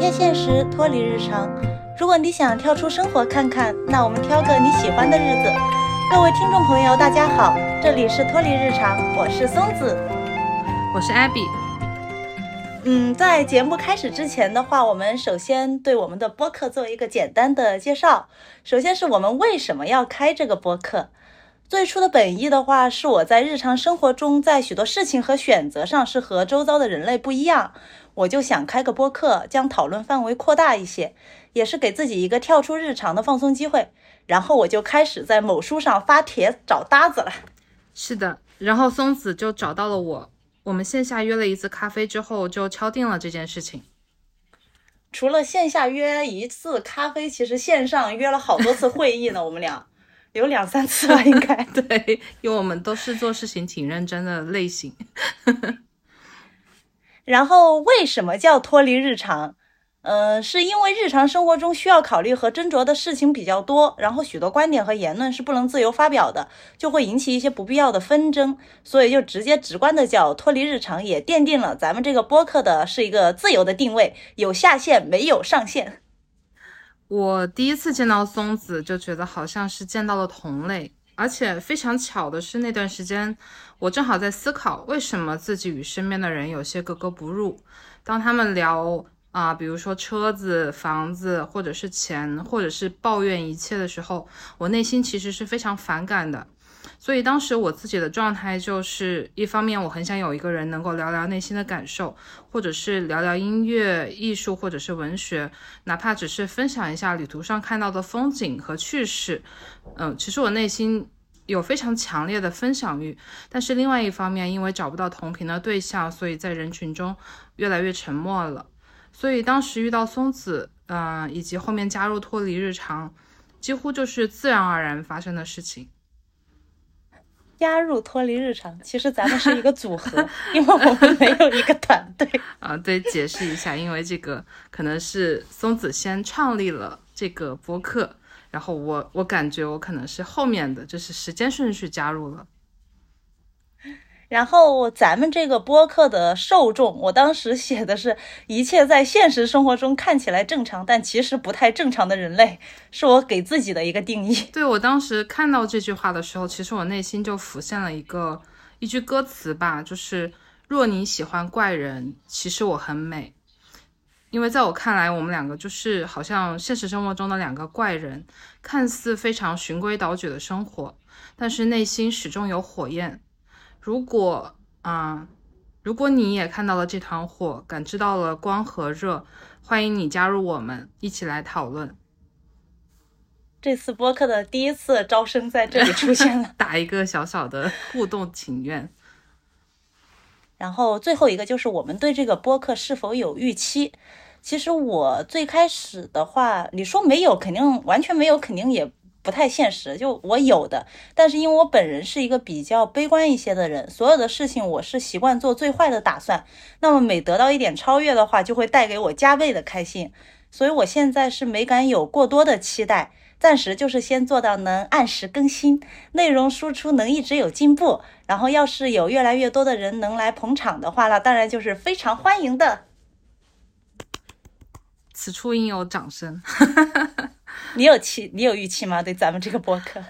贴现实，脱离日常。如果你想跳出生活看看，那我们挑个你喜欢的日子。各位听众朋友，大家好，这里是脱离日常，我是松子，我是 Abby。嗯，在节目开始之前的话，我们首先对我们的播客做一个简单的介绍。首先是我们为什么要开这个播客。最初的本意的话，是我在日常生活中，在许多事情和选择上是和周遭的人类不一样，我就想开个播客，将讨论范围扩大一些，也是给自己一个跳出日常的放松机会。然后我就开始在某书上发帖找搭子了。是的，然后松子就找到了我，我们线下约了一次咖啡之后，就敲定了这件事情。除了线下约一次咖啡，其实线上约了好多次会议呢，我们俩。有两三次吧，应该 对，因为我们都是做事情挺认真的类型。然后为什么叫脱离日常？嗯，是因为日常生活中需要考虑和斟酌的事情比较多，然后许多观点和言论是不能自由发表的，就会引起一些不必要的纷争，所以就直接直观的叫脱离日常，也奠定了咱们这个播客的是一个自由的定位，有下限没有上限。我第一次见到松子，就觉得好像是见到了同类，而且非常巧的是，那段时间我正好在思考，为什么自己与身边的人有些格格不入。当他们聊啊，比如说车子、房子，或者是钱，或者是抱怨一切的时候，我内心其实是非常反感的。所以当时我自己的状态就是，一方面我很想有一个人能够聊聊内心的感受，或者是聊聊音乐、艺术，或者是文学，哪怕只是分享一下旅途上看到的风景和趣事。嗯，其实我内心有非常强烈的分享欲，但是另外一方面，因为找不到同频的对象，所以在人群中越来越沉默了。所以当时遇到松子，嗯，以及后面加入脱离日常，几乎就是自然而然发生的事情。加入脱离日常，其实咱们是一个组合，因为我们没有一个团队 啊。对，解释一下，因为这个可能是松子先创立了这个播客，然后我我感觉我可能是后面的，就是时间顺序加入了。然后咱们这个播客的受众，我当时写的是一切在现实生活中看起来正常，但其实不太正常的人类，是我给自己的一个定义。对我当时看到这句话的时候，其实我内心就浮现了一个一句歌词吧，就是若你喜欢怪人，其实我很美。因为在我看来，我们两个就是好像现实生活中的两个怪人，看似非常循规蹈矩的生活，但是内心始终有火焰。如果啊，如果你也看到了这团火，感知到了光和热，欢迎你加入我们，一起来讨论。这次播客的第一次招生在这里出现了，打一个小小的互动请愿。然后最后一个就是我们对这个播客是否有预期？其实我最开始的话，你说没有，肯定完全没有，肯定也。不太现实，就我有的，但是因为我本人是一个比较悲观一些的人，所有的事情我是习惯做最坏的打算。那么每得到一点超越的话，就会带给我加倍的开心。所以我现在是没敢有过多的期待，暂时就是先做到能按时更新，内容输出能一直有进步。然后要是有越来越多的人能来捧场的话，那当然就是非常欢迎的。此处应有掌声。你有期，你有预期吗？对咱们这个播客，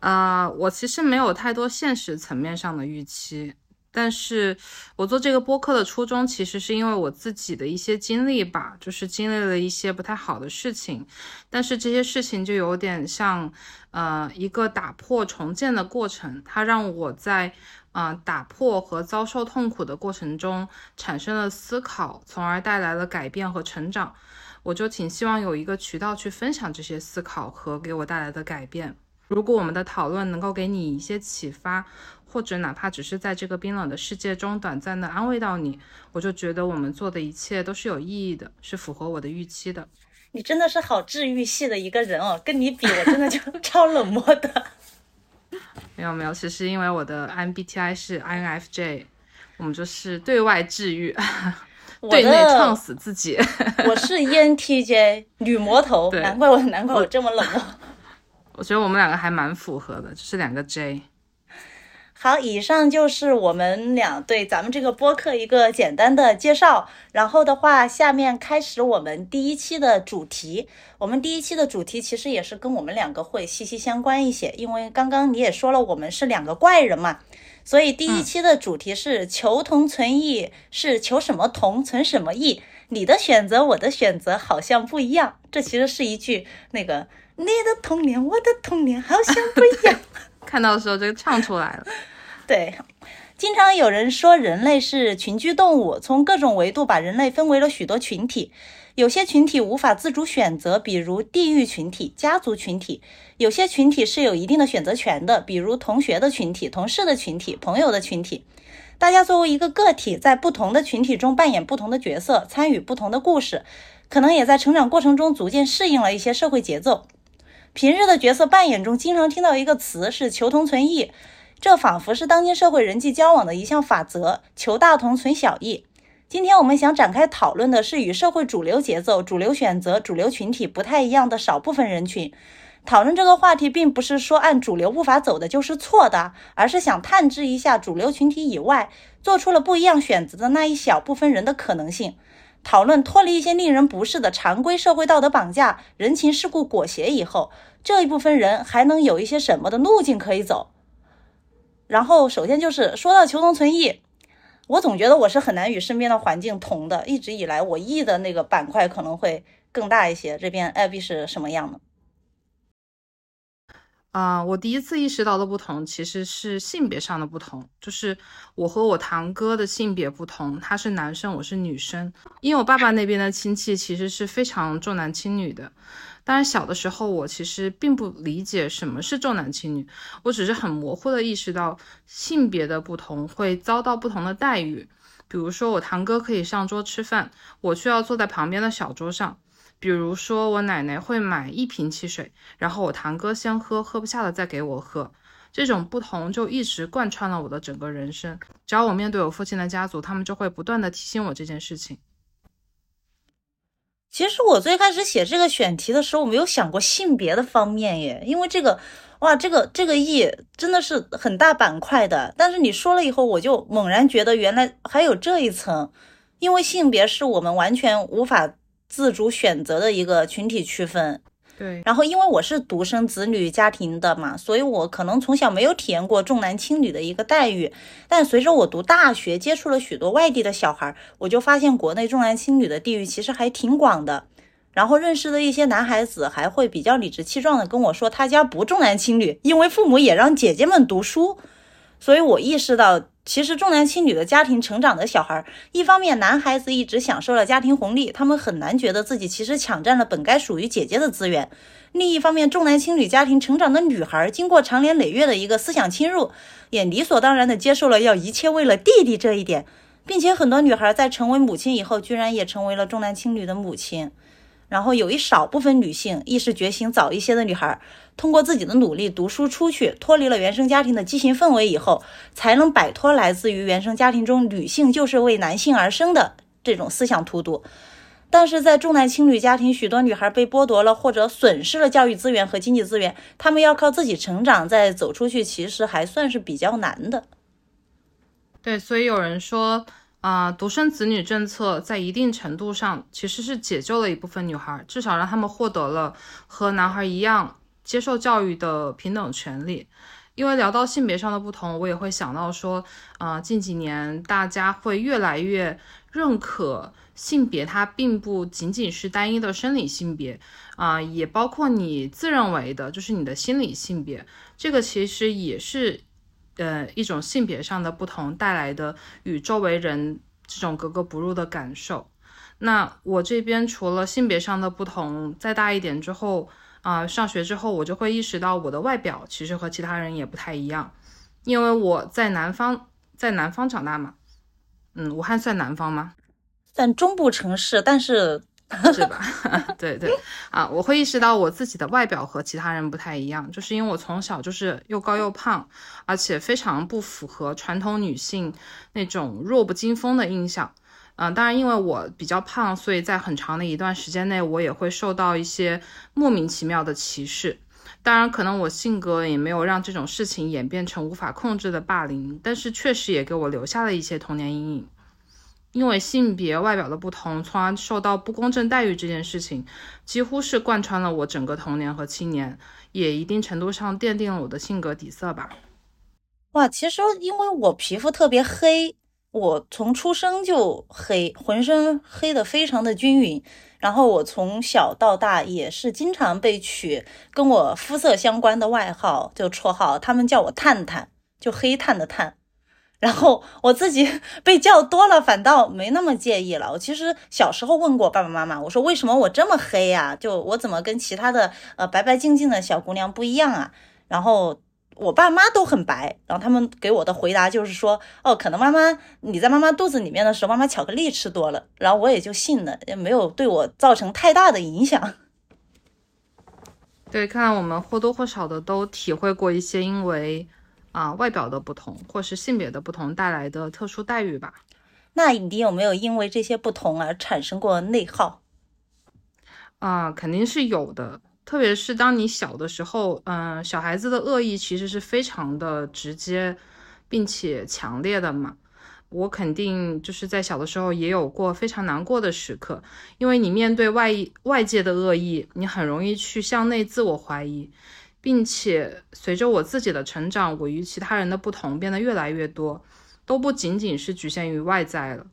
啊，我其实没有太多现实层面上的预期，但是我做这个播客的初衷，其实是因为我自己的一些经历吧，就是经历了一些不太好的事情，但是这些事情就有点像，呃，一个打破重建的过程，它让我在，呃，打破和遭受痛苦的过程中产生了思考，从而带来了改变和成长。我就挺希望有一个渠道去分享这些思考和给我带来的改变。如果我们的讨论能够给你一些启发，或者哪怕只是在这个冰冷的世界中短暂的安慰到你，我就觉得我们做的一切都是有意义的，是符合我的预期的。你真的是好治愈系的一个人哦，跟你比，我真的就 超冷漠的。没有没有，其实因为我的 MBTI 是 INFJ，我们就是对外治愈。对内创死自己，我是 ENTJ 女魔头，难怪我难怪我这么冷漠。我觉得我们两个还蛮符合的，就是两个 J。好，以上就是我们俩对咱们这个播客一个简单的介绍。然后的话，下面开始我们第一期的主题。我们第一期的主题其实也是跟我们两个会息息相关一些，因为刚刚你也说了，我们是两个怪人嘛，所以第一期的主题是求同存异，是求什么同存什么异。你的选择，我的选择好像不一样。这其实是一句那个你的童年，我的童年好像不一样。看到的时候就唱出来了。对，经常有人说人类是群居动物，从各种维度把人类分为了许多群体。有些群体无法自主选择，比如地域群体、家族群体；有些群体是有一定的选择权的，比如同学的群体、同事的群体、朋友的群体。大家作为一个个体，在不同的群体中扮演不同的角色，参与不同的故事，可能也在成长过程中逐渐适应了一些社会节奏。平日的角色扮演中，经常听到一个词是“求同存异”，这仿佛是当今社会人际交往的一项法则，“求大同存小异”。今天我们想展开讨论的是与社会主流节奏、主流选择、主流群体不太一样的少部分人群。讨论这个话题，并不是说按主流步伐走的就是错的，而是想探知一下主流群体以外做出了不一样选择的那一小部分人的可能性。讨论脱离一些令人不适的常规社会道德绑架、人情世故裹挟以后，这一部分人还能有一些什么的路径可以走？然后，首先就是说到求同存异，我总觉得我是很难与身边的环境同的。一直以来，我异的那个板块可能会更大一些。这边艾比是什么样的？啊，我第一次意识到的不同其实是性别上的不同，就是我和我堂哥的性别不同，他是男生，我是女生。因为我爸爸那边的亲戚其实是非常重男轻女的，当然小的时候我其实并不理解什么是重男轻女，我只是很模糊的意识到性别的不同会遭到不同的待遇，比如说我堂哥可以上桌吃饭，我却要坐在旁边的小桌上。比如说，我奶奶会买一瓶汽水，然后我堂哥先喝，喝不下了再给我喝。这种不同就一直贯穿了我的整个人生。只要我面对我父亲的家族，他们就会不断的提醒我这件事情。其实我最开始写这个选题的时候，我没有想过性别的方面耶，因为这个，哇，这个这个意真的是很大板块的。但是你说了以后，我就猛然觉得原来还有这一层，因为性别是我们完全无法。自主选择的一个群体区分，对。然后因为我是独生子女家庭的嘛，所以我可能从小没有体验过重男轻女的一个待遇。但随着我读大学，接触了许多外地的小孩，我就发现国内重男轻女的地域其实还挺广的。然后认识的一些男孩子还会比较理直气壮的跟我说，他家不重男轻女，因为父母也让姐姐们读书。所以我意识到。其实重男轻女的家庭成长的小孩，一方面男孩子一直享受了家庭红利，他们很难觉得自己其实抢占了本该属于姐姐的资源；另一方面，重男轻女家庭成长的女孩，经过长年累月的一个思想侵入，也理所当然的接受了要一切为了弟弟这一点，并且很多女孩在成为母亲以后，居然也成为了重男轻女的母亲。然后有一少部分女性意识觉醒早一些的女孩，通过自己的努力读书出去，脱离了原生家庭的畸形氛围以后，才能摆脱来自于原生家庭中女性就是为男性而生的这种思想荼毒。但是在重男轻女家庭，许多女孩被剥夺了或者损失了教育资源和经济资源，她们要靠自己成长再走出去，其实还算是比较难的。对，所以有人说。啊，独生子女政策在一定程度上其实是解救了一部分女孩，至少让他们获得了和男孩一样接受教育的平等权利。因为聊到性别上的不同，我也会想到说，啊，近几年大家会越来越认可性别，它并不仅仅是单一的生理性别，啊，也包括你自认为的就是你的心理性别，这个其实也是。呃，一种性别上的不同带来的与周围人这种格格不入的感受。那我这边除了性别上的不同，再大一点之后啊，上学之后我就会意识到我的外表其实和其他人也不太一样，因为我在南方，在南方长大嘛。嗯，武汉算南方吗？算中部城市，但是。是吧？对对啊，我会意识到我自己的外表和其他人不太一样，就是因为我从小就是又高又胖，而且非常不符合传统女性那种弱不禁风的印象。嗯，当然因为我比较胖，所以在很长的一段时间内，我也会受到一些莫名其妙的歧视。当然，可能我性格也没有让这种事情演变成无法控制的霸凌，但是确实也给我留下了一些童年阴影。因为性别外表的不同，从而受到不公正待遇这件事情，几乎是贯穿了我整个童年和青年，也一定程度上奠定了我的性格底色吧。哇，其实因为我皮肤特别黑，我从出生就黑，浑身黑的非常的均匀。然后我从小到大也是经常被取跟我肤色相关的外号，就绰号，他们叫我探探，就黑炭的炭。然后我自己 被叫多了，反倒没那么介意了。我其实小时候问过爸爸妈妈，我说为什么我这么黑呀？就我怎么跟其他的呃白白净净的小姑娘不一样啊？然后。我爸妈都很白，然后他们给我的回答就是说，哦，可能妈妈你在妈妈肚子里面的时候，妈妈巧克力吃多了，然后我也就信了，也没有对我造成太大的影响。对，看来我们或多或少的都体会过一些因为啊外表的不同或是性别的不同带来的特殊待遇吧。那你有没有因为这些不同而产生过内耗？啊，肯定是有的。特别是当你小的时候，嗯，小孩子的恶意其实是非常的直接，并且强烈的嘛。我肯定就是在小的时候也有过非常难过的时刻，因为你面对外外界的恶意，你很容易去向内自我怀疑，并且随着我自己的成长，我与其他人的不同变得越来越多，都不仅仅是局限于外在了。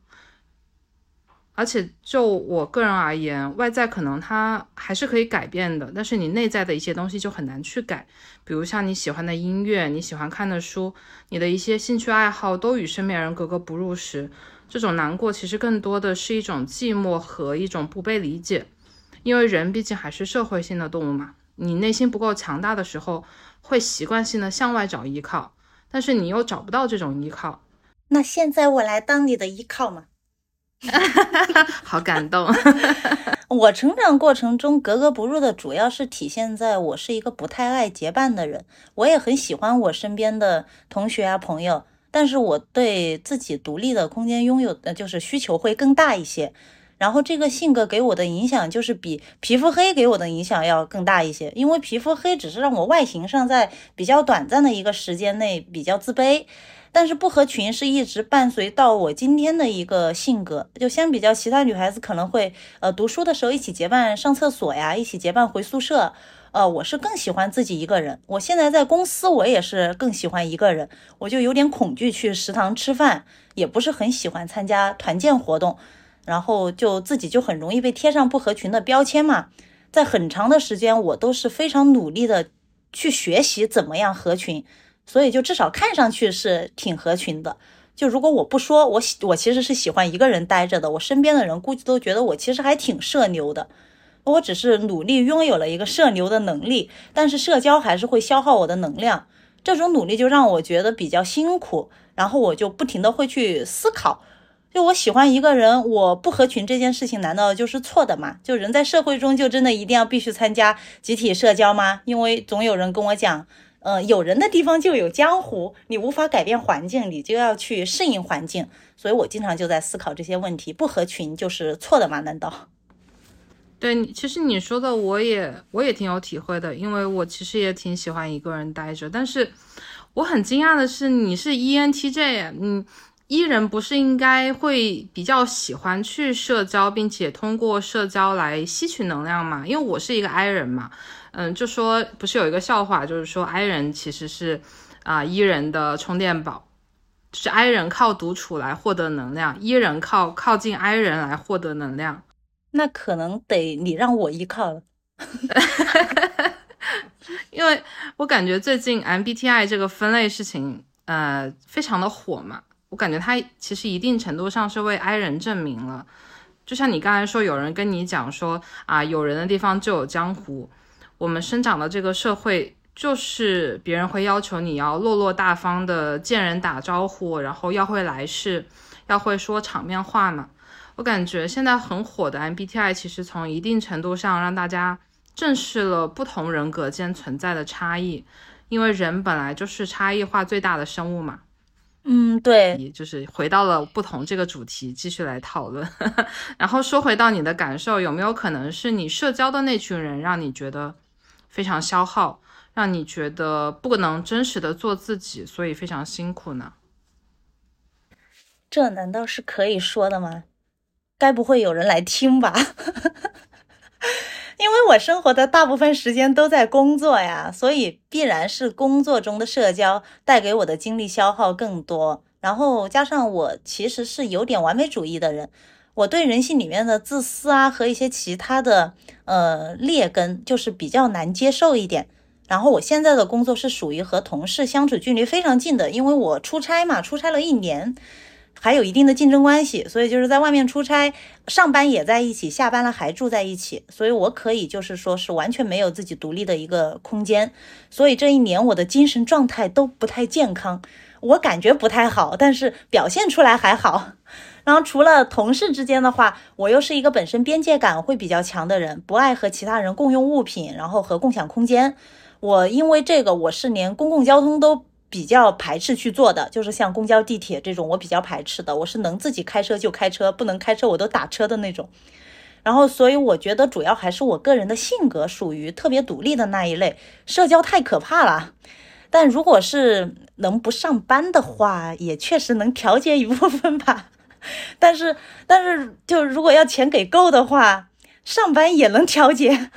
而且就我个人而言，外在可能它还是可以改变的，但是你内在的一些东西就很难去改。比如像你喜欢的音乐、你喜欢看的书、你的一些兴趣爱好都与身边人格格不入时，这种难过其实更多的是一种寂寞和一种不被理解。因为人毕竟还是社会性的动物嘛，你内心不够强大的时候，会习惯性的向外找依靠，但是你又找不到这种依靠。那现在我来当你的依靠嘛？好感动！我成长过程中格格不入的主要是体现在我是一个不太爱结伴的人。我也很喜欢我身边的同学啊朋友，但是我对自己独立的空间拥有的就是需求会更大一些。然后这个性格给我的影响就是比皮肤黑给我的影响要更大一些，因为皮肤黑只是让我外形上在比较短暂的一个时间内比较自卑。但是不合群是一直伴随到我今天的一个性格，就相比较其他女孩子可能会，呃，读书的时候一起结伴上厕所呀，一起结伴回宿舍，呃，我是更喜欢自己一个人。我现在在公司，我也是更喜欢一个人，我就有点恐惧去食堂吃饭，也不是很喜欢参加团建活动，然后就自己就很容易被贴上不合群的标签嘛。在很长的时间，我都是非常努力的去学习怎么样合群。所以就至少看上去是挺合群的。就如果我不说，我喜我其实是喜欢一个人待着的。我身边的人估计都觉得我其实还挺社牛的。我只是努力拥有了一个社牛的能力，但是社交还是会消耗我的能量。这种努力就让我觉得比较辛苦。然后我就不停的会去思考，就我喜欢一个人，我不合群这件事情难道就是错的吗？就人在社会中就真的一定要必须参加集体社交吗？因为总有人跟我讲。嗯，有人的地方就有江湖，你无法改变环境，你就要去适应环境。所以我经常就在思考这些问题：不合群就是错的吗？难道？对，其实你说的我也我也挺有体会的，因为我其实也挺喜欢一个人待着。但是我很惊讶的是，你是 ENTJ，嗯，E 人不是应该会比较喜欢去社交，并且通过社交来吸取能量嘛？因为我是一个 I 人嘛。嗯，就说不是有一个笑话，就是说 I 人其实是啊 E 人的充电宝，就是 I 人靠独处来获得能量，E 人靠靠近 I 人来获得能量。那可能得你让我依靠了，因为我感觉最近 MBTI 这个分类事情呃非常的火嘛，我感觉他其实一定程度上是为 I 人证明了。就像你刚才说，有人跟你讲说啊，有人的地方就有江湖。我们生长的这个社会，就是别人会要求你要落落大方的见人打招呼，然后要会来事，要会说场面话嘛。我感觉现在很火的 MBTI，其实从一定程度上让大家正视了不同人格间存在的差异，因为人本来就是差异化最大的生物嘛。嗯，对，也就是回到了不同这个主题，继续来讨论。然后说回到你的感受，有没有可能是你社交的那群人让你觉得？非常消耗，让你觉得不能真实的做自己，所以非常辛苦呢？这难道是可以说的吗？该不会有人来听吧？因为我生活的大部分时间都在工作呀，所以必然是工作中的社交带给我的精力消耗更多。然后加上我其实是有点完美主义的人，我对人性里面的自私啊和一些其他的呃劣根就是比较难接受一点。然后我现在的工作是属于和同事相处距离非常近的，因为我出差嘛，出差了一年。还有一定的竞争关系，所以就是在外面出差，上班也在一起，下班了还住在一起，所以我可以就是说是完全没有自己独立的一个空间，所以这一年我的精神状态都不太健康，我感觉不太好，但是表现出来还好。然后除了同事之间的话，我又是一个本身边界感会比较强的人，不爱和其他人共用物品，然后和共享空间。我因为这个，我是连公共交通都。比较排斥去做的，就是像公交、地铁这种，我比较排斥的。我是能自己开车就开车，不能开车我都打车的那种。然后，所以我觉得主要还是我个人的性格属于特别独立的那一类，社交太可怕了。但如果是能不上班的话，也确实能调节一部分吧。但是，但是就如果要钱给够的话，上班也能调节。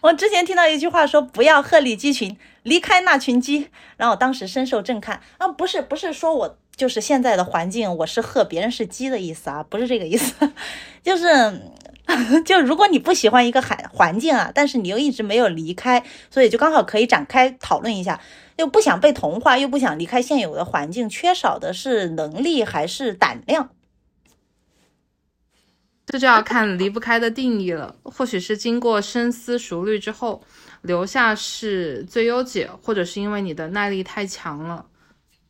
我之前听到一句话说：“不要鹤立鸡群。”离开那群鸡，然后我当时深受震撼啊！不是不是说我就是现在的环境，我是鹤，别人是鸡的意思啊，不是这个意思，就是 就如果你不喜欢一个环环境啊，但是你又一直没有离开，所以就刚好可以展开讨论一下，又不想被同化，又不想离开现有的环境，缺少的是能力还是胆量？这就要看离不开的定义了，或许是经过深思熟虑之后。留下是最优解，或者是因为你的耐力太强了。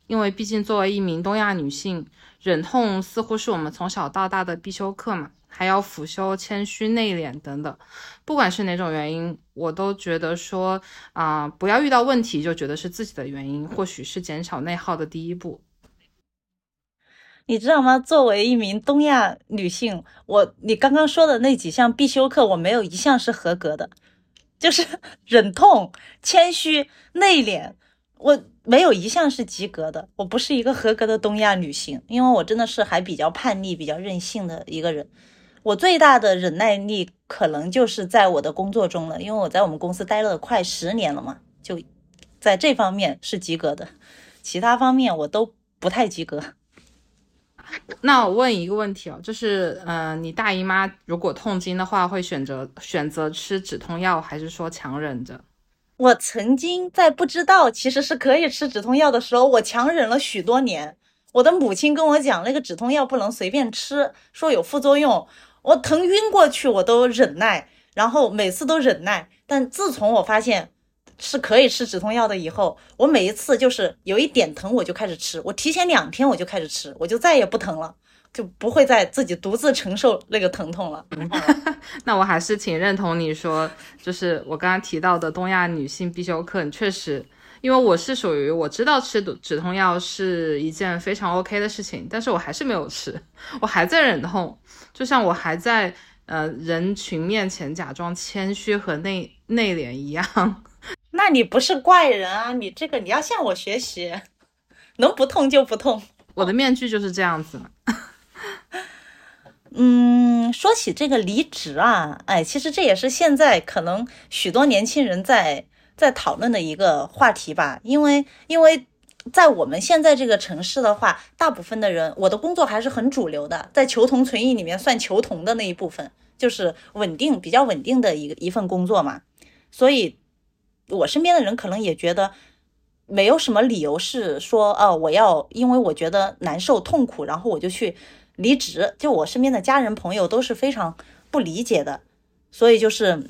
因为毕竟作为一名东亚女性，忍痛似乎是我们从小到大的必修课嘛，还要辅修谦虚、内敛等等。不管是哪种原因，我都觉得说啊，不要遇到问题就觉得是自己的原因，或许是减少内耗的第一步。你知道吗？作为一名东亚女性，我你刚刚说的那几项必修课，我没有一项是合格的。就是 忍痛、谦虚、内敛，我没有一项是及格的。我不是一个合格的东亚女性，因为我真的是还比较叛逆、比较任性的一个人。我最大的忍耐力可能就是在我的工作中了，因为我在我们公司待了快十年了嘛，就在这方面是及格的，其他方面我都不太及格。那我问一个问题哦，就是，嗯，你大姨妈如果痛经的话，会选择选择吃止痛药，还是说强忍着？我曾经在不知道其实是可以吃止痛药的时候，我强忍了许多年。我的母亲跟我讲，那个止痛药不能随便吃，说有副作用。我疼晕过去我都忍耐，然后每次都忍耐。但自从我发现。是可以吃止痛药的。以后我每一次就是有一点疼，我就开始吃。我提前两天我就开始吃，我就再也不疼了，就不会再自己独自承受那个疼痛了。那我还是挺认同你说，就是我刚刚提到的东亚女性必修课。确实，因为我是属于我知道吃止痛药是一件非常 OK 的事情，但是我还是没有吃，我还在忍痛，就像我还在呃人群面前假装谦虚和内内敛一样。那你不是怪人啊！你这个你要向我学习，能不痛就不痛。我的面具就是这样子。嗯，说起这个离职啊，哎，其实这也是现在可能许多年轻人在在讨论的一个话题吧。因为因为在我们现在这个城市的话，大部分的人，我的工作还是很主流的，在求同存异里面算求同的那一部分，就是稳定比较稳定的一个一份工作嘛，所以。我身边的人可能也觉得没有什么理由是说，哦，我要因为我觉得难受痛苦，然后我就去离职。就我身边的家人朋友都是非常不理解的，所以就是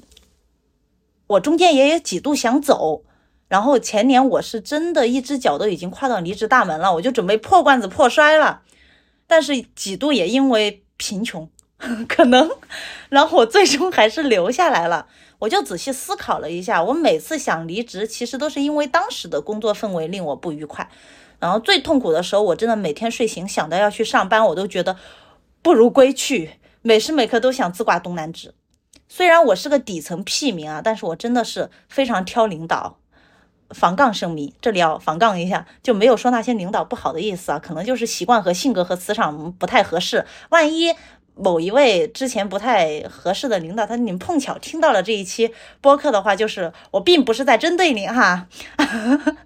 我中间也有几度想走。然后前年我是真的一只脚都已经跨到离职大门了，我就准备破罐子破摔了。但是几度也因为贫穷，可能，然后我最终还是留下来了。我就仔细思考了一下，我每次想离职，其实都是因为当时的工作氛围令我不愉快。然后最痛苦的时候，我真的每天睡醒想到要去上班，我都觉得不如归去，每时每刻都想自挂东南枝。虽然我是个底层屁民啊，但是我真的是非常挑领导。防杠声明，这里要防杠一下，就没有说那些领导不好的意思啊，可能就是习惯和性格和磁场不太合适。万一某一位之前不太合适的领导，他你们碰巧听到了这一期播客的话，就是我并不是在针对您哈。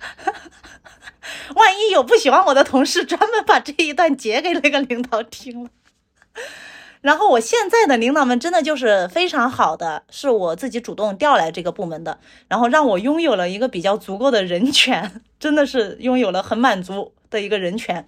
万一有不喜欢我的同事，专门把这一段截给那个领导听了。然后我现在的领导们真的就是非常好的，是我自己主动调来这个部门的，然后让我拥有了一个比较足够的人权，真的是拥有了很满足的一个人权。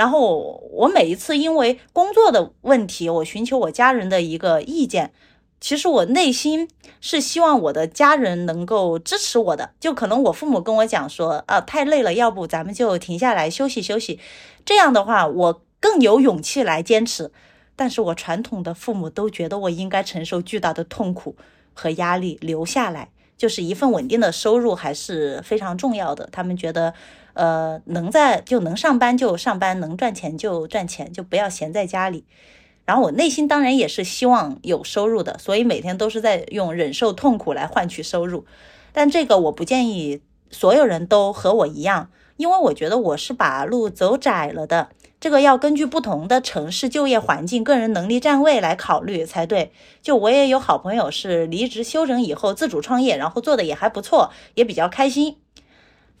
然后我每一次因为工作的问题，我寻求我家人的一个意见，其实我内心是希望我的家人能够支持我的。就可能我父母跟我讲说，啊，太累了，要不咱们就停下来休息休息。这样的话，我更有勇气来坚持。但是我传统的父母都觉得我应该承受巨大的痛苦和压力，留下来，就是一份稳定的收入还是非常重要的。他们觉得，呃，能在就能上班就上班，能赚钱就赚钱，就不要闲在家里。然后我内心当然也是希望有收入的，所以每天都是在用忍受痛苦来换取收入。但这个我不建议所有人都和我一样，因为我觉得我是把路走窄了的。这个要根据不同的城市就业环境、个人能力站位来考虑才对。就我也有好朋友是离职休整以后自主创业，然后做的也还不错，也比较开心。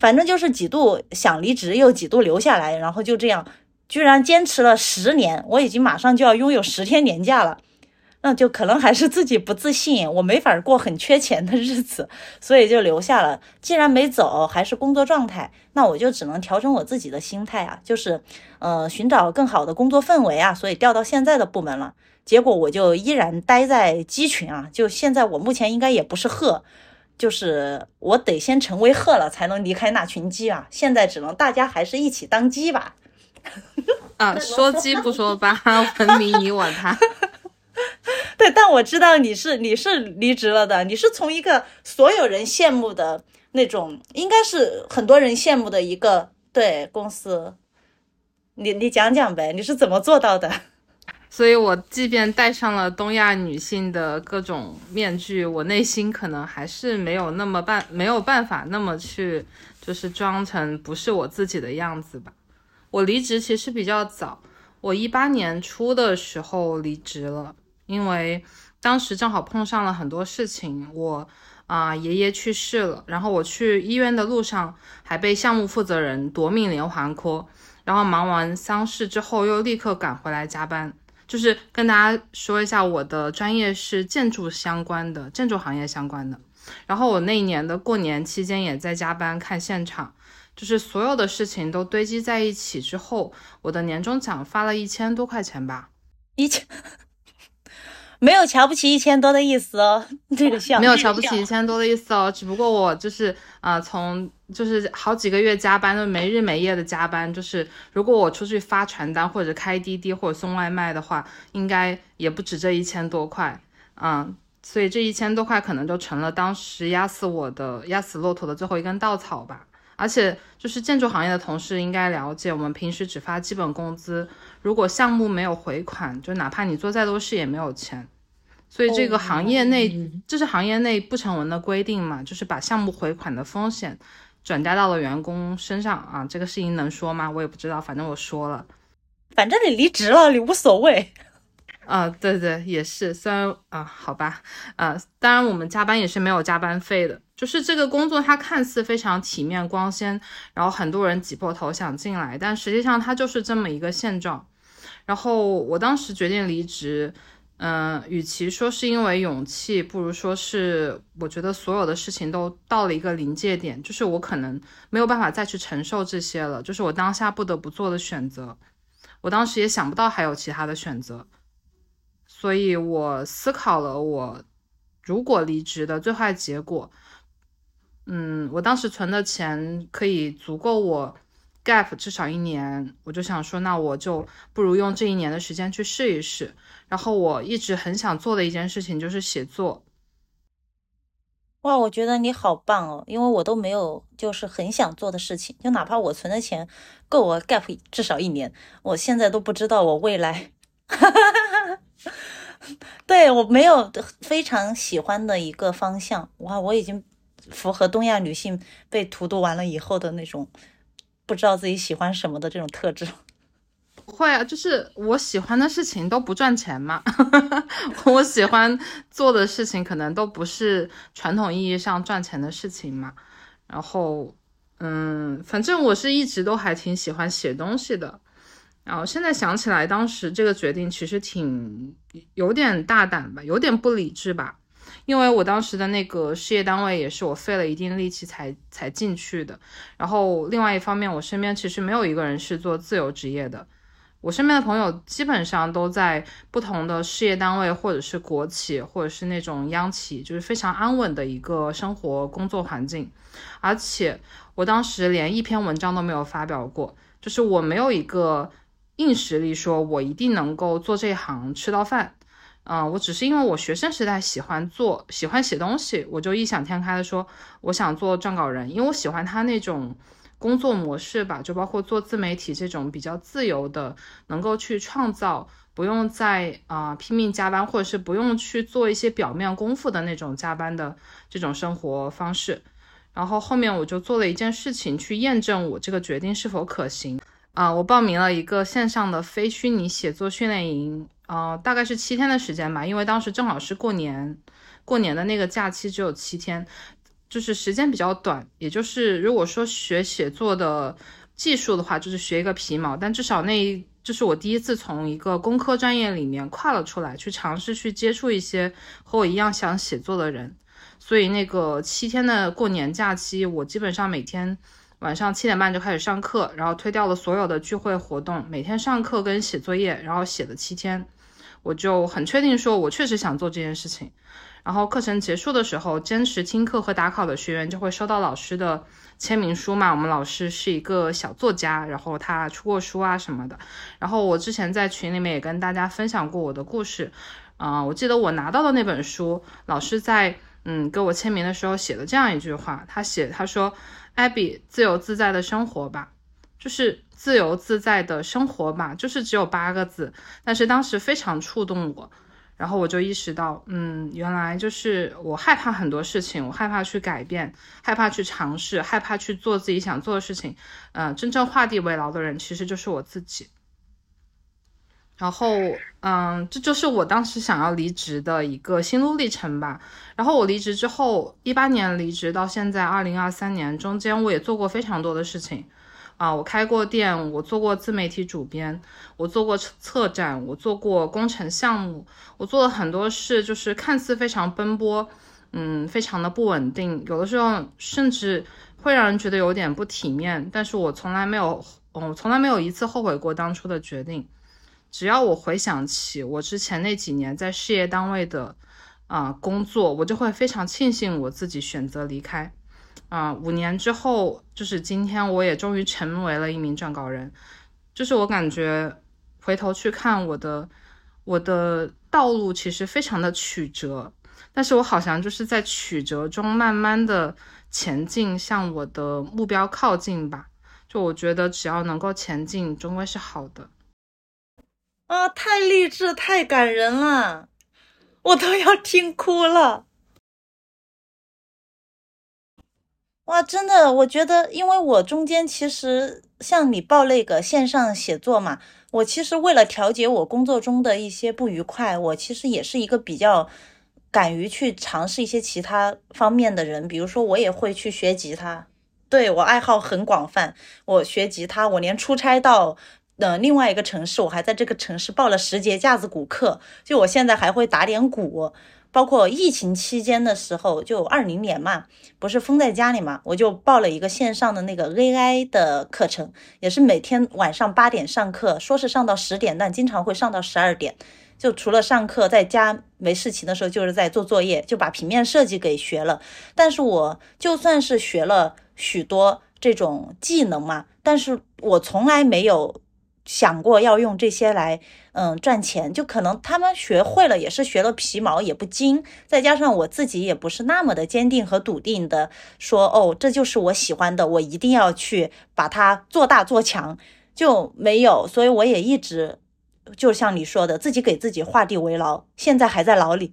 反正就是几度想离职，又几度留下来，然后就这样，居然坚持了十年。我已经马上就要拥有十天年假了。那就可能还是自己不自信，我没法过很缺钱的日子，所以就留下了。既然没走，还是工作状态，那我就只能调整我自己的心态啊，就是呃寻找更好的工作氛围啊，所以调到现在的部门了。结果我就依然待在鸡群啊，就现在我目前应该也不是鹤，就是我得先成为鹤了才能离开那群鸡啊。现在只能大家还是一起当鸡吧。啊，说鸡不说八，文明你我他。对，但我知道你是你是离职了的，你是从一个所有人羡慕的那种，应该是很多人羡慕的一个对公司。你你讲讲呗，你是怎么做到的？所以我即便戴上了东亚女性的各种面具，我内心可能还是没有那么办，没有办法那么去，就是装成不是我自己的样子吧。我离职其实比较早，我一八年初的时候离职了。因为当时正好碰上了很多事情，我啊爷爷去世了，然后我去医院的路上还被项目负责人夺命连环 call，然后忙完丧事之后又立刻赶回来加班。就是跟大家说一下，我的专业是建筑相关的，建筑行业相关的。然后我那一年的过年期间也在加班看现场，就是所有的事情都堆积在一起之后，我的年终奖发了一千多块钱吧，一千。没有瞧不起一千多的意思哦，这个笑没有瞧不起一千多的意思哦，只不过我就是啊，从就是好几个月加班都没日没夜的加班，就是如果我出去发传单或者开滴滴或者送外卖的话，应该也不止这一千多块，嗯，所以这一千多块可能就成了当时压死我的压死骆驼的最后一根稻草吧。而且就是建筑行业的同事应该了解，我们平时只发基本工资，如果项目没有回款，就哪怕你做再多事也没有钱。所以这个行业内，这是行业内不成文的规定嘛，就是把项目回款的风险转嫁到了员工身上啊。这个事情能说吗？我也不知道，反正我说了，反正你离职了，你无所谓。啊，对对，也是，虽然啊，好吧，啊，当然我们加班也是没有加班费的。就是这个工作它看似非常体面光鲜，然后很多人挤破头想进来，但实际上它就是这么一个现状。然后我当时决定离职，嗯，与其说是因为勇气，不如说是我觉得所有的事情都到了一个临界点，就是我可能没有办法再去承受这些了，就是我当下不得不做的选择。我当时也想不到还有其他的选择。所以我思考了，我如果离职的最坏结果，嗯，我当时存的钱可以足够我 gap 至少一年，我就想说，那我就不如用这一年的时间去试一试。然后我一直很想做的一件事情就是写作。哇，我觉得你好棒哦，因为我都没有就是很想做的事情，就哪怕我存的钱够我 gap 至少一年，我现在都不知道我未来。对我没有非常喜欢的一个方向哇，我已经符合东亚女性被荼毒完了以后的那种不知道自己喜欢什么的这种特质。会啊，就是我喜欢的事情都不赚钱嘛，我喜欢做的事情可能都不是传统意义上赚钱的事情嘛。然后，嗯，反正我是一直都还挺喜欢写东西的。然后现在想起来，当时这个决定其实挺有点大胆吧，有点不理智吧。因为我当时的那个事业单位也是我费了一定力气才才进去的。然后另外一方面，我身边其实没有一个人是做自由职业的。我身边的朋友基本上都在不同的事业单位，或者是国企，或者是那种央企，就是非常安稳的一个生活工作环境。而且我当时连一篇文章都没有发表过，就是我没有一个硬实力，说我一定能够做这行吃到饭。嗯，我只是因为我学生时代喜欢做，喜欢写东西，我就异想天开的说我想做撰稿人，因为我喜欢他那种。工作模式吧，就包括做自媒体这种比较自由的，能够去创造，不用再啊拼命加班，或者是不用去做一些表面功夫的那种加班的这种生活方式。然后后面我就做了一件事情，去验证我这个决定是否可行啊。我报名了一个线上的非虚拟写作训练营，啊，大概是七天的时间吧，因为当时正好是过年，过年的那个假期只有七天。就是时间比较短，也就是如果说学写作的技术的话，就是学一个皮毛。但至少那，就是我第一次从一个工科专业里面跨了出来，去尝试去接触一些和我一样想写作的人。所以那个七天的过年假期，我基本上每天晚上七点半就开始上课，然后推掉了所有的聚会活动，每天上课跟写作业，然后写了七天，我就很确定说我确实想做这件事情。然后课程结束的时候，坚持听课和打考的学员就会收到老师的签名书嘛。我们老师是一个小作家，然后他出过书啊什么的。然后我之前在群里面也跟大家分享过我的故事，啊，我记得我拿到的那本书，老师在嗯给我签名的时候写了这样一句话，他写他说：“艾比，自由自在的生活吧，就是自由自在的生活吧，就是只有八个字，但是当时非常触动我。”然后我就意识到，嗯，原来就是我害怕很多事情，我害怕去改变，害怕去尝试，害怕去做自己想做的事情。嗯，真正画地为牢的人其实就是我自己。然后，嗯，这就是我当时想要离职的一个心路历程吧。然后我离职之后，一八年离职到现在二零二三年，中间我也做过非常多的事情。啊，我开过店，我做过自媒体主编，我做过策展，我做过工程项目，我做了很多事，就是看似非常奔波，嗯，非常的不稳定，有的时候甚至会让人觉得有点不体面。但是我从来没有，嗯，从来没有一次后悔过当初的决定。只要我回想起我之前那几年在事业单位的啊工作，我就会非常庆幸我自己选择离开。啊，五年之后，就是今天，我也终于成为了一名撰稿人。就是我感觉，回头去看我的我的道路，其实非常的曲折，但是我好像就是在曲折中慢慢的前进，向我的目标靠近吧。就我觉得，只要能够前进，终归是好的。啊，太励志，太感人了，我都要听哭了。哇，真的，我觉得，因为我中间其实像你报那个线上写作嘛，我其实为了调节我工作中的一些不愉快，我其实也是一个比较敢于去尝试一些其他方面的人。比如说，我也会去学吉他，对我爱好很广泛。我学吉他，我连出差到呃另外一个城市，我还在这个城市报了十节架子鼓课。就我现在还会打点鼓。包括疫情期间的时候，就二零年嘛，不是封在家里嘛，我就报了一个线上的那个 AI 的课程，也是每天晚上八点上课，说是上到十点，但经常会上到十二点。就除了上课，在家没事情的时候，就是在做作业，就把平面设计给学了。但是我就算是学了许多这种技能嘛，但是我从来没有。想过要用这些来，嗯，赚钱，就可能他们学会了，也是学了皮毛，也不精。再加上我自己也不是那么的坚定和笃定的说，哦，这就是我喜欢的，我一定要去把它做大做强，就没有。所以我也一直，就像你说的，自己给自己画地为牢，现在还在牢里。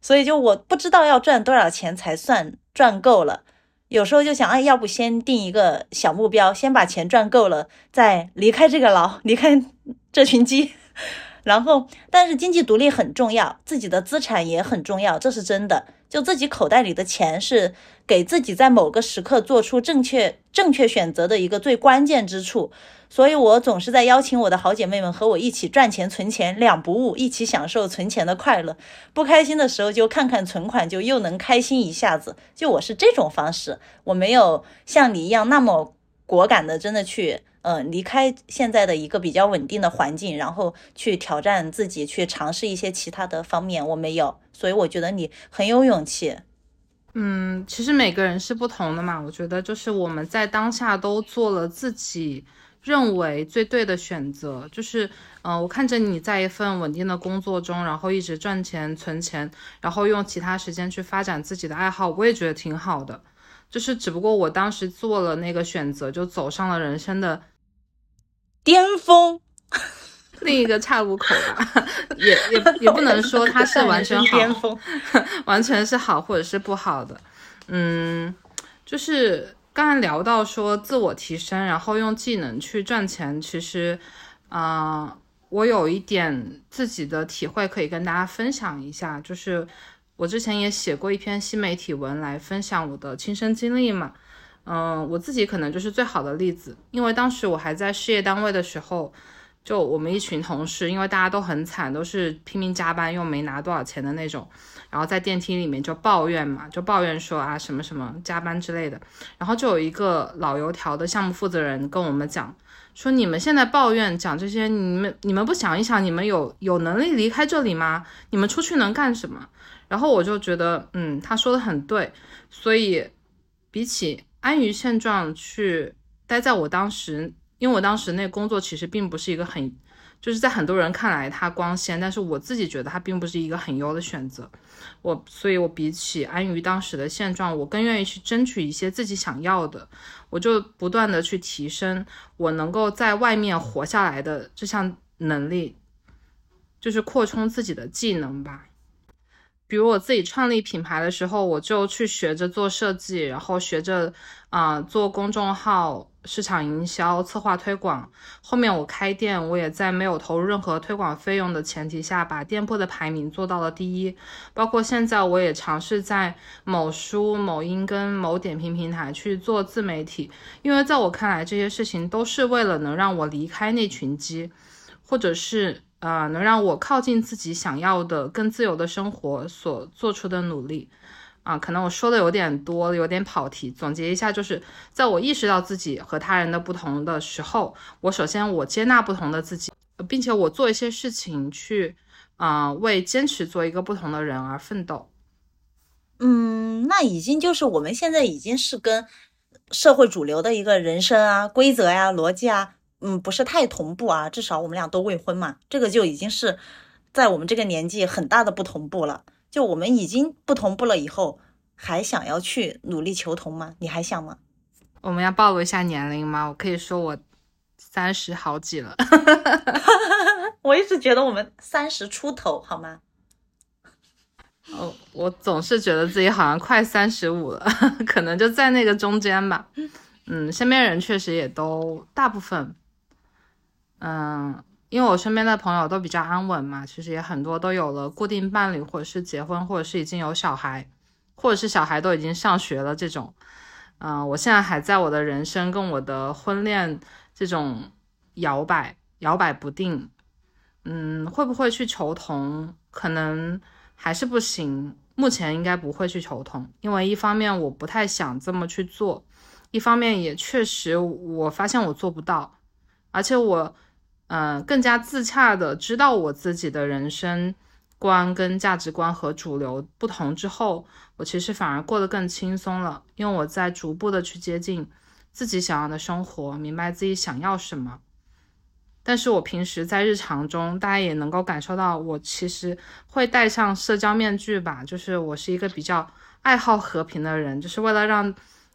所以就我不知道要赚多少钱才算赚够了。有时候就想，哎，要不先定一个小目标，先把钱赚够了，再离开这个牢，离开这群鸡。然后，但是经济独立很重要，自己的资产也很重要，这是真的。就自己口袋里的钱是给自己在某个时刻做出正确正确选择的一个最关键之处。所以我总是在邀请我的好姐妹们和我一起赚钱存钱，两不误，一起享受存钱的快乐。不开心的时候就看看存款，就又能开心一下子。就我是这种方式，我没有像你一样那么果敢的，真的去，嗯，离开现在的一个比较稳定的环境，然后去挑战自己，去尝试一些其他的方面。我没有，所以我觉得你很有勇气。嗯，其实每个人是不同的嘛。我觉得就是我们在当下都做了自己。认为最对的选择就是，嗯，我看着你在一份稳定的工作中，然后一直赚钱存钱，然后用其他时间去发展自己的爱好，我也觉得挺好的。就是只不过我当时做了那个选择，就走上了人生的巅峰，另一个岔路口吧。也也也不能说它是完全好，完全是好或者是不好的。嗯，就是。刚才聊到说自我提升，然后用技能去赚钱，其实，啊，我有一点自己的体会可以跟大家分享一下，就是我之前也写过一篇新媒体文来分享我的亲身经历嘛，嗯，我自己可能就是最好的例子，因为当时我还在事业单位的时候，就我们一群同事，因为大家都很惨，都是拼命加班又没拿多少钱的那种。然后在电梯里面就抱怨嘛，就抱怨说啊什么什么加班之类的。然后就有一个老油条的项目负责人跟我们讲，说你们现在抱怨讲这些，你们你们不想一想，你们有有能力离开这里吗？你们出去能干什么？然后我就觉得，嗯，他说的很对。所以比起安于现状去待在我当时，因为我当时那工作其实并不是一个很。就是在很多人看来它光鲜，但是我自己觉得它并不是一个很优的选择。我，所以我比起安于当时的现状，我更愿意去争取一些自己想要的。我就不断的去提升我能够在外面活下来的这项能力，就是扩充自己的技能吧。比如我自己创立品牌的时候，我就去学着做设计，然后学着啊做公众号。市场营销、策划推广，后面我开店，我也在没有投入任何推广费用的前提下，把店铺的排名做到了第一。包括现在，我也尝试在某书、某音跟某点评平台去做自媒体，因为在我看来，这些事情都是为了能让我离开那群鸡，或者是呃能让我靠近自己想要的更自由的生活所做出的努力。啊，可能我说的有点多，有点跑题。总结一下，就是在我意识到自己和他人的不同的时候，我首先我接纳不同的自己，并且我做一些事情去，啊，为坚持做一个不同的人而奋斗。嗯，那已经就是我们现在已经是跟社会主流的一个人生啊、规则呀、逻辑啊，嗯，不是太同步啊。至少我们俩都未婚嘛，这个就已经是在我们这个年纪很大的不同步了。就我们已经不同步了，以后还想要去努力求同吗？你还想吗？我们要暴露一下年龄吗？我可以说我三十好几了。我一直觉得我们三十出头，好吗？哦，我总是觉得自己好像快三十五了，可能就在那个中间吧。嗯，身边人确实也都大部分，嗯。因为我身边的朋友都比较安稳嘛，其实也很多都有了固定伴侣，或者是结婚，或者是已经有小孩，或者是小孩都已经上学了这种。嗯，我现在还在我的人生跟我的婚恋这种摇摆摇摆不定。嗯，会不会去求同？可能还是不行。目前应该不会去求同，因为一方面我不太想这么去做，一方面也确实我发现我做不到，而且我。嗯，更加自洽的知道我自己的人生观跟价值观和主流不同之后，我其实反而过得更轻松了，因为我在逐步的去接近自己想要的生活，明白自己想要什么。但是我平时在日常中，大家也能够感受到，我其实会戴上社交面具吧，就是我是一个比较爱好和平的人，就是为了让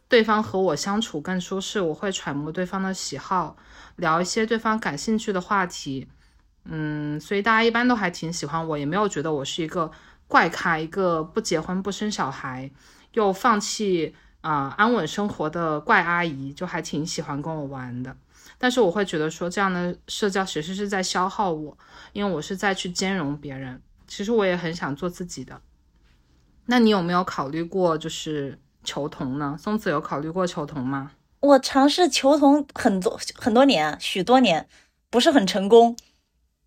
对方和我相处更舒适，我会揣摩对方的喜好。聊一些对方感兴趣的话题，嗯，所以大家一般都还挺喜欢我，也没有觉得我是一个怪咖，一个不结婚不生小孩，又放弃啊安稳生活的怪阿姨，就还挺喜欢跟我玩的。但是我会觉得说，这样的社交其实是在消耗我，因为我是在去兼容别人。其实我也很想做自己的。那你有没有考虑过就是求同呢？松子有考虑过求同吗？我尝试求同很多很多年，许多年，不是很成功，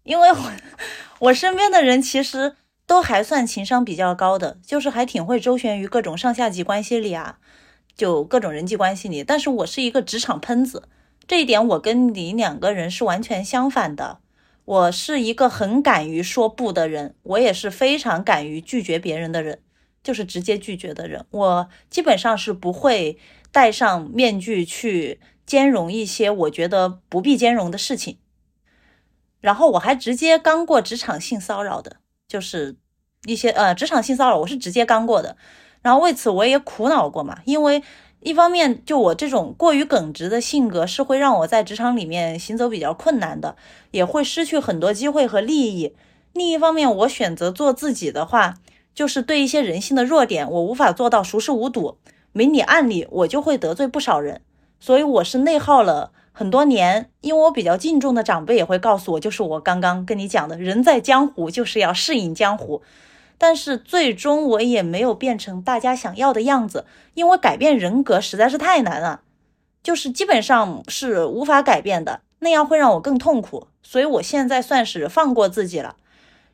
因为我 我身边的人其实都还算情商比较高的，就是还挺会周旋于各种上下级关系里啊，就各种人际关系里。但是我是一个职场喷子。这一点我跟你两个人是完全相反的。我是一个很敢于说不的人，我也是非常敢于拒绝别人的人，就是直接拒绝的人。我基本上是不会戴上面具去兼容一些我觉得不必兼容的事情。然后我还直接刚过职场性骚扰的，就是一些呃职场性骚扰，我是直接刚过的。然后为此我也苦恼过嘛，因为。一方面，就我这种过于耿直的性格，是会让我在职场里面行走比较困难的，也会失去很多机会和利益。另一方面，我选择做自己的话，就是对一些人性的弱点，我无法做到熟视无睹、明里暗里，我就会得罪不少人。所以我是内耗了很多年。因为我比较敬重的长辈也会告诉我，就是我刚刚跟你讲的，人在江湖就是要适应江湖。但是最终我也没有变成大家想要的样子，因为改变人格实在是太难了，就是基本上是无法改变的，那样会让我更痛苦。所以我现在算是放过自己了，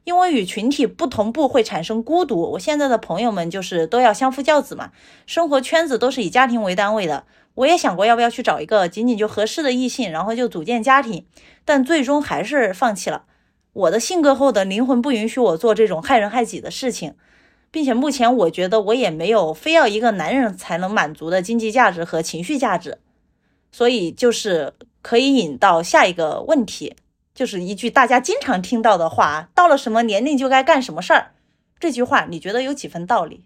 因为与群体不同步会产生孤独。我现在的朋友们就是都要相夫教子嘛，生活圈子都是以家庭为单位的。我也想过要不要去找一个仅仅就合适的异性，然后就组建家庭，但最终还是放弃了。我的性格后的灵魂不允许我做这种害人害己的事情，并且目前我觉得我也没有非要一个男人才能满足的经济价值和情绪价值，所以就是可以引到下一个问题，就是一句大家经常听到的话：到了什么年龄就该干什么事儿。这句话你觉得有几分道理？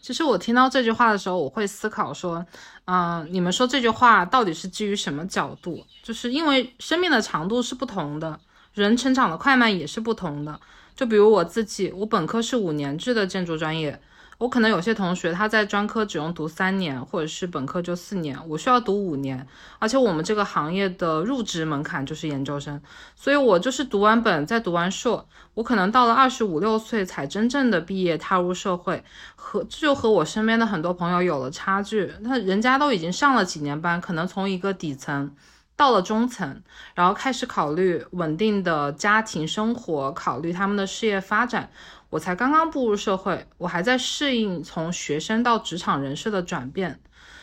其实我听到这句话的时候，我会思考说，嗯，你们说这句话到底是基于什么角度？就是因为生命的长度是不同的，人成长的快慢也是不同的。就比如我自己，我本科是五年制的建筑专业。我可能有些同学他在专科只用读三年，或者是本科就四年，我需要读五年，而且我们这个行业的入职门槛就是研究生，所以我就是读完本再读完硕，我可能到了二十五六岁才真正的毕业踏入社会，和这就和我身边的很多朋友有了差距，那人家都已经上了几年班，可能从一个底层到了中层，然后开始考虑稳定的家庭生活，考虑他们的事业发展。我才刚刚步入社会，我还在适应从学生到职场人士的转变，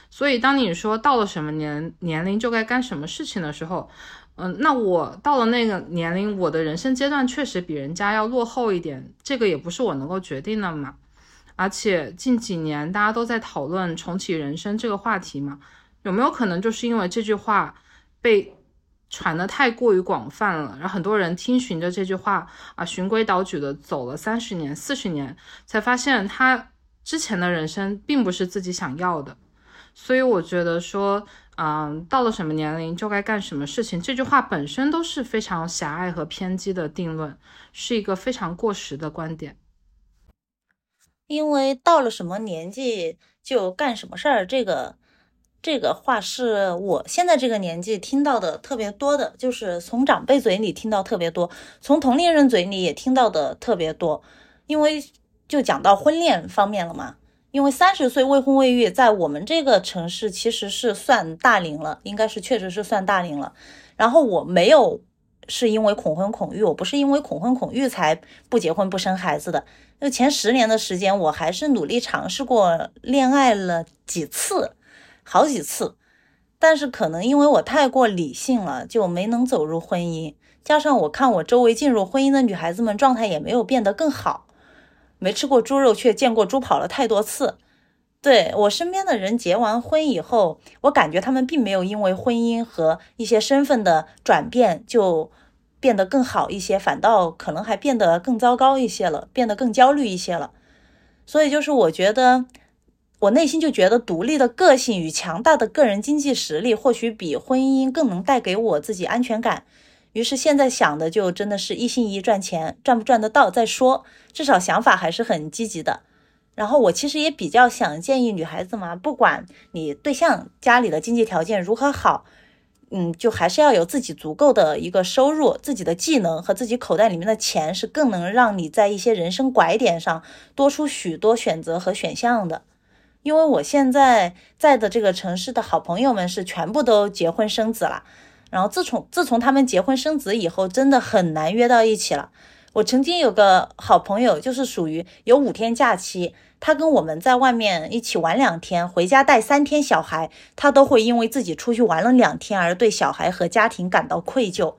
所以当你说到了什么年年龄就该干什么事情的时候，嗯，那我到了那个年龄，我的人生阶段确实比人家要落后一点，这个也不是我能够决定的嘛。而且近几年大家都在讨论重启人生这个话题嘛，有没有可能就是因为这句话被。传的太过于广泛了，然后很多人听循着这句话啊，循规蹈矩的走了三十年、四十年，才发现他之前的人生并不是自己想要的。所以我觉得说，嗯，到了什么年龄就该干什么事情，这句话本身都是非常狭隘和偏激的定论，是一个非常过时的观点。因为到了什么年纪就干什么事儿，这个。这个话是我现在这个年纪听到的特别多的，就是从长辈嘴里听到特别多，从同龄人嘴里也听到的特别多。因为就讲到婚恋方面了嘛，因为三十岁未婚未育，在我们这个城市其实是算大龄了，应该是确实是算大龄了。然后我没有是因为恐婚恐育，我不是因为恐婚恐育才不结婚不生孩子的。那前十年的时间，我还是努力尝试过恋爱了几次。好几次，但是可能因为我太过理性了，就没能走入婚姻。加上我看我周围进入婚姻的女孩子们状态也没有变得更好，没吃过猪肉却见过猪跑了太多次。对我身边的人结完婚以后，我感觉他们并没有因为婚姻和一些身份的转变就变得更好一些，反倒可能还变得更糟糕一些了，变得更焦虑一些了。所以就是我觉得。我内心就觉得，独立的个性与强大的个人经济实力，或许比婚姻更能带给我自己安全感于是现在想的就真的是一心一意赚钱，赚不赚得到再说，至少想法还是很积极的。然后我其实也比较想建议女孩子嘛，不管你对象家里的经济条件如何好，嗯，就还是要有自己足够的一个收入，自己的技能和自己口袋里面的钱是更能让你在一些人生拐点上多出许多选择和选项的。因为我现在在的这个城市的好朋友们是全部都结婚生子了。然后自从自从他们结婚生子以后，真的很难约到一起了。我曾经有个好朋友，就是属于有五天假期，他跟我们在外面一起玩两天，回家带三天小孩，他都会因为自己出去玩了两天而对小孩和家庭感到愧疚。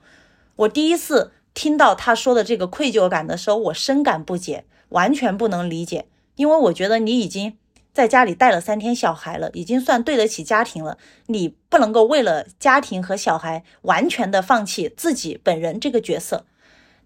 我第一次听到他说的这个愧疚感的时候，我深感不解，完全不能理解，因为我觉得你已经。在家里带了三天小孩了，已经算对得起家庭了。你不能够为了家庭和小孩完全的放弃自己本人这个角色。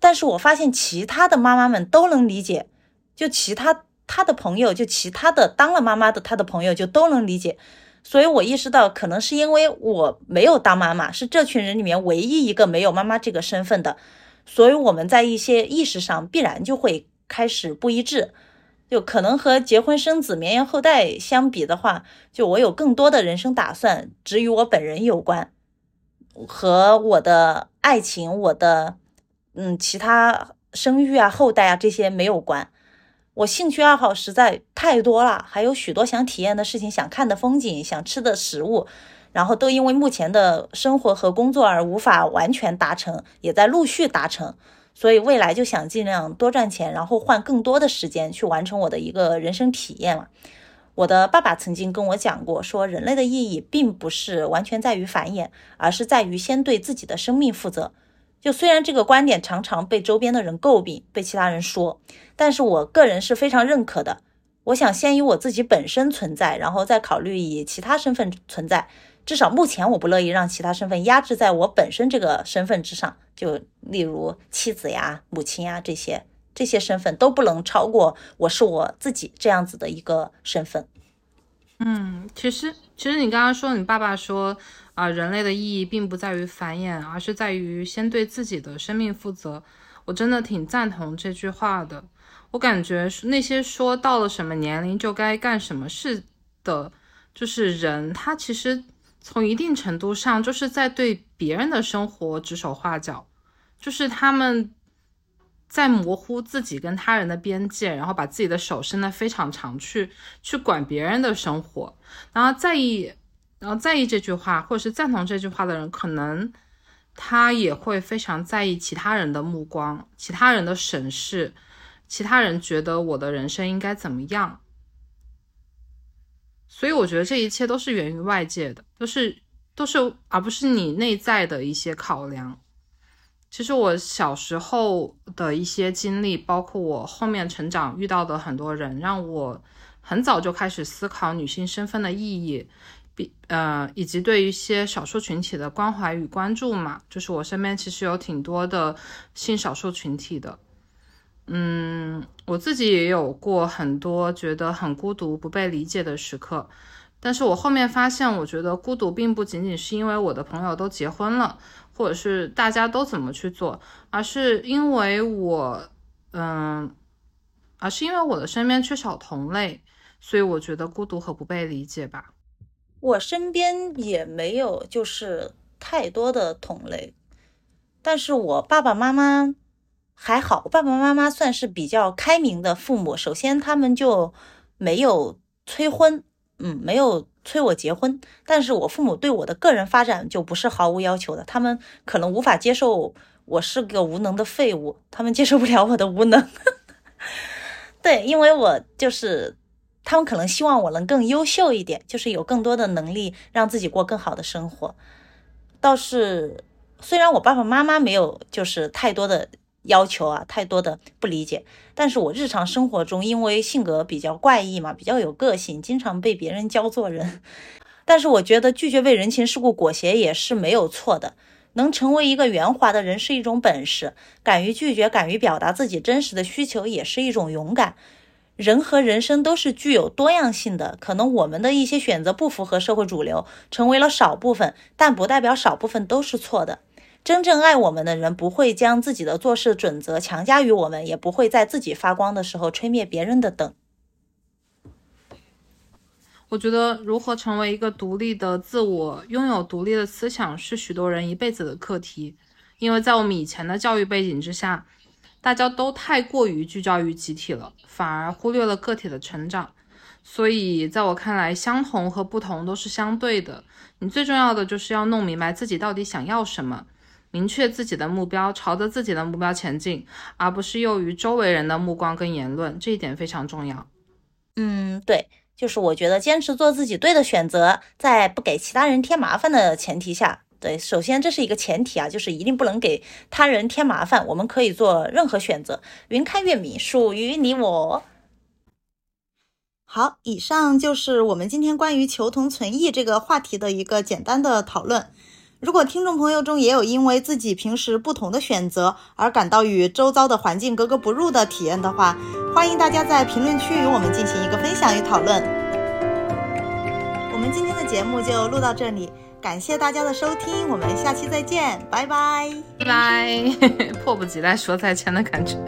但是我发现其他的妈妈们都能理解，就其他他的朋友，就其他的当了妈妈的他的朋友就都能理解。所以我意识到，可能是因为我没有当妈妈，是这群人里面唯一一个没有妈妈这个身份的，所以我们在一些意识上必然就会开始不一致。就可能和结婚生子、绵延后代相比的话，就我有更多的人生打算，只与我本人有关，和我的爱情、我的嗯其他生育啊、后代啊这些没有关。我兴趣爱好实在太多了，还有许多想体验的事情、想看的风景、想吃的食物，然后都因为目前的生活和工作而无法完全达成，也在陆续达成。所以未来就想尽量多赚钱，然后换更多的时间去完成我的一个人生体验了。我的爸爸曾经跟我讲过，说人类的意义并不是完全在于繁衍，而是在于先对自己的生命负责。就虽然这个观点常常被周边的人诟病，被其他人说，但是我个人是非常认可的。我想先以我自己本身存在，然后再考虑以其他身份存在。至少目前我不乐意让其他身份压制在我本身这个身份之上，就例如妻子呀、母亲呀这些这些身份都不能超过我是我自己这样子的一个身份。嗯，其实其实你刚刚说你爸爸说啊，人类的意义并不在于繁衍，而是在于先对自己的生命负责。我真的挺赞同这句话的。我感觉那些说到了什么年龄就该干什么事的，就是人，他其实。从一定程度上，就是在对别人的生活指手画脚，就是他们在模糊自己跟他人的边界，然后把自己的手伸得非常长，去去管别人的生活，然后在意，然后在意这句话，或者是赞同这句话的人，可能他也会非常在意其他人的目光，其他人的审视，其他人觉得我的人生应该怎么样。所以我觉得这一切都是源于外界的，都是都是，而不是你内在的一些考量。其实我小时候的一些经历，包括我后面成长遇到的很多人，让我很早就开始思考女性身份的意义，比呃以及对一些少数群体的关怀与关注嘛。就是我身边其实有挺多的性少数群体的。嗯，我自己也有过很多觉得很孤独、不被理解的时刻，但是我后面发现，我觉得孤独并不仅仅是因为我的朋友都结婚了，或者是大家都怎么去做，而是因为我，嗯，而是因为我的身边缺少同类，所以我觉得孤独和不被理解吧。我身边也没有就是太多的同类，但是我爸爸妈妈。还好，我爸爸妈妈算是比较开明的父母。首先，他们就没有催婚，嗯，没有催我结婚。但是我父母对我的个人发展就不是毫无要求的，他们可能无法接受我是个无能的废物，他们接受不了我的无能。对，因为我就是，他们可能希望我能更优秀一点，就是有更多的能力让自己过更好的生活。倒是，虽然我爸爸妈妈没有就是太多的。要求啊，太多的不理解。但是我日常生活中，因为性格比较怪异嘛，比较有个性，经常被别人教做人。但是我觉得拒绝被人情世故裹挟也是没有错的。能成为一个圆滑的人是一种本事，敢于拒绝，敢于表达自己真实的需求也是一种勇敢。人和人生都是具有多样性的，可能我们的一些选择不符合社会主流，成为了少部分，但不代表少部分都是错的。真正爱我们的人不会将自己的做事准则强加于我们，也不会在自己发光的时候吹灭别人的灯。我觉得如何成为一个独立的自我，拥有独立的思想，是许多人一辈子的课题。因为在我们以前的教育背景之下，大家都太过于聚焦于集体了，反而忽略了个体的成长。所以，在我看来，相同和不同都是相对的。你最重要的就是要弄明白自己到底想要什么，明确自己的目标，朝着自己的目标前进，而不是囿于周围人的目光跟言论。这一点非常重要。嗯，对。就是我觉得坚持做自己对的选择，在不给其他人添麻烦的前提下，对，首先这是一个前提啊，就是一定不能给他人添麻烦。我们可以做任何选择，云开月明，属于你我。好，以上就是我们今天关于求同存异这个话题的一个简单的讨论。如果听众朋友中也有因为自己平时不同的选择而感到与周遭的环境格格不入的体验的话，欢迎大家在评论区与我们进行一个分享与讨论。我们今天的节目就录到这里，感谢大家的收听，我们下期再见，拜拜，拜拜，迫不及待说再见的感觉。